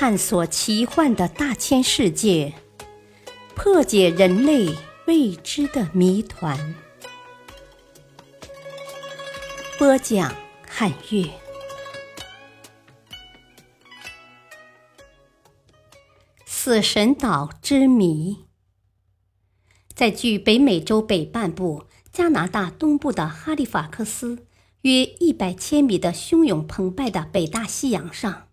探索奇幻的大千世界，破解人类未知的谜团。播讲：汉乐。死神岛之谜，在距北美洲北半部、加拿大东部的哈利法克斯约一百千米的汹涌澎湃的北大西洋上。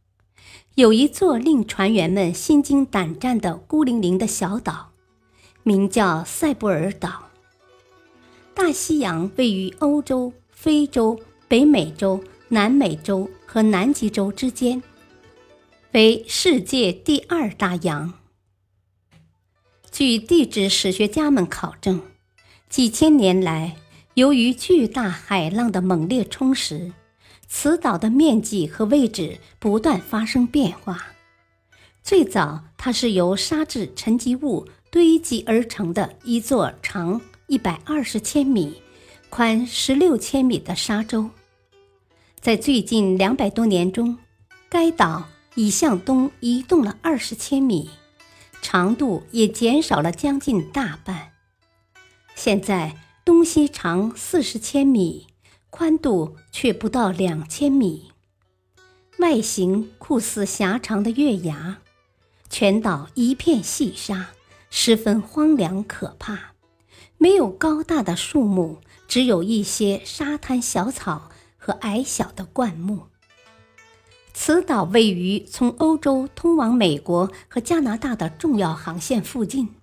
有一座令船员们心惊胆战的孤零零的小岛，名叫塞布尔岛。大西洋位于欧洲、非洲、北美洲、南美洲和南极洲之间，为世界第二大洋。据地质史学家们考证，几千年来，由于巨大海浪的猛烈冲蚀。此岛的面积和位置不断发生变化。最早，它是由沙质沉积物堆积而成的一座长一百二十千米、宽十六千米的沙洲。在最近两百多年中，该岛已向东移动了二十千米，长度也减少了将近大半。现在，东西长四十千米。宽度却不到两千米，外形酷似狭长的月牙，全岛一片细沙，十分荒凉可怕。没有高大的树木，只有一些沙滩小草和矮小的灌木。此岛位于从欧洲通往美国和加拿大的重要航线附近，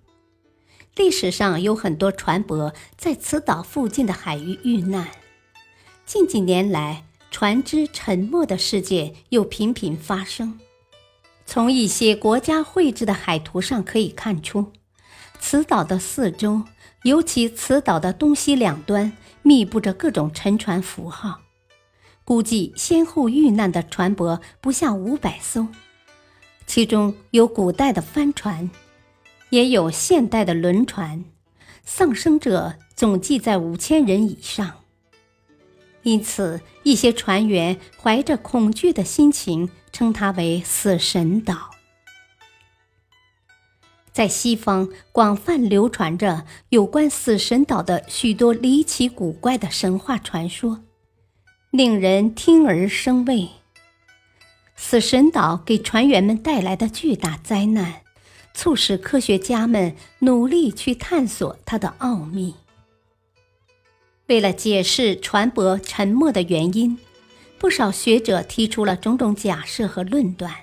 历史上有很多船舶在此岛附近的海域遇难。近几年来，船只沉没的事件又频频发生。从一些国家绘制的海图上可以看出，此岛的四周，尤其此岛的东西两端，密布着各种沉船符号。估计先后遇难的船舶不下五百艘，其中有古代的帆船，也有现代的轮船，丧生者总计在五千人以上。因此，一些船员怀着恐惧的心情，称它为“死神岛”。在西方，广泛流传着有关死神岛的许多离奇古怪的神话传说，令人听而生畏。死神岛给船员们带来的巨大灾难，促使科学家们努力去探索它的奥秘。为了解释船舶沉没的原因，不少学者提出了种种假设和论断。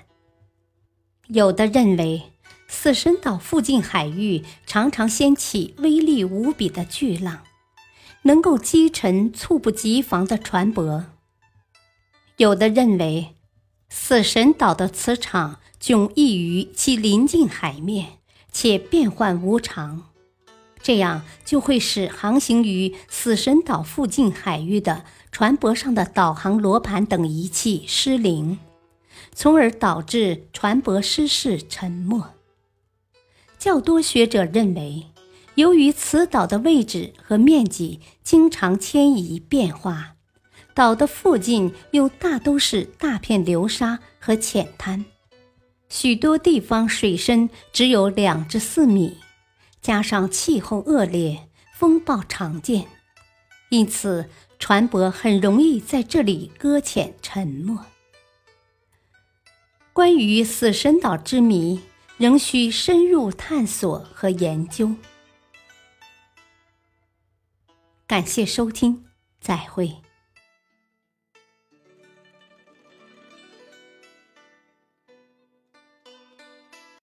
有的认为，死神岛附近海域常常掀起威力无比的巨浪，能够击沉猝不及防的船舶；有的认为，死神岛的磁场迥异于其临近海面，且变幻无常。这样就会使航行于死神岛附近海域的船舶上的导航罗盘等仪器失灵，从而导致船舶失事沉没。较多学者认为，由于此岛的位置和面积经常迁移变化，岛的附近又大都是大片流沙和浅滩，许多地方水深只有两至四米。加上气候恶劣，风暴常见，因此船舶很容易在这里搁浅沉没。关于死神岛之谜，仍需深入探索和研究。感谢收听，再会。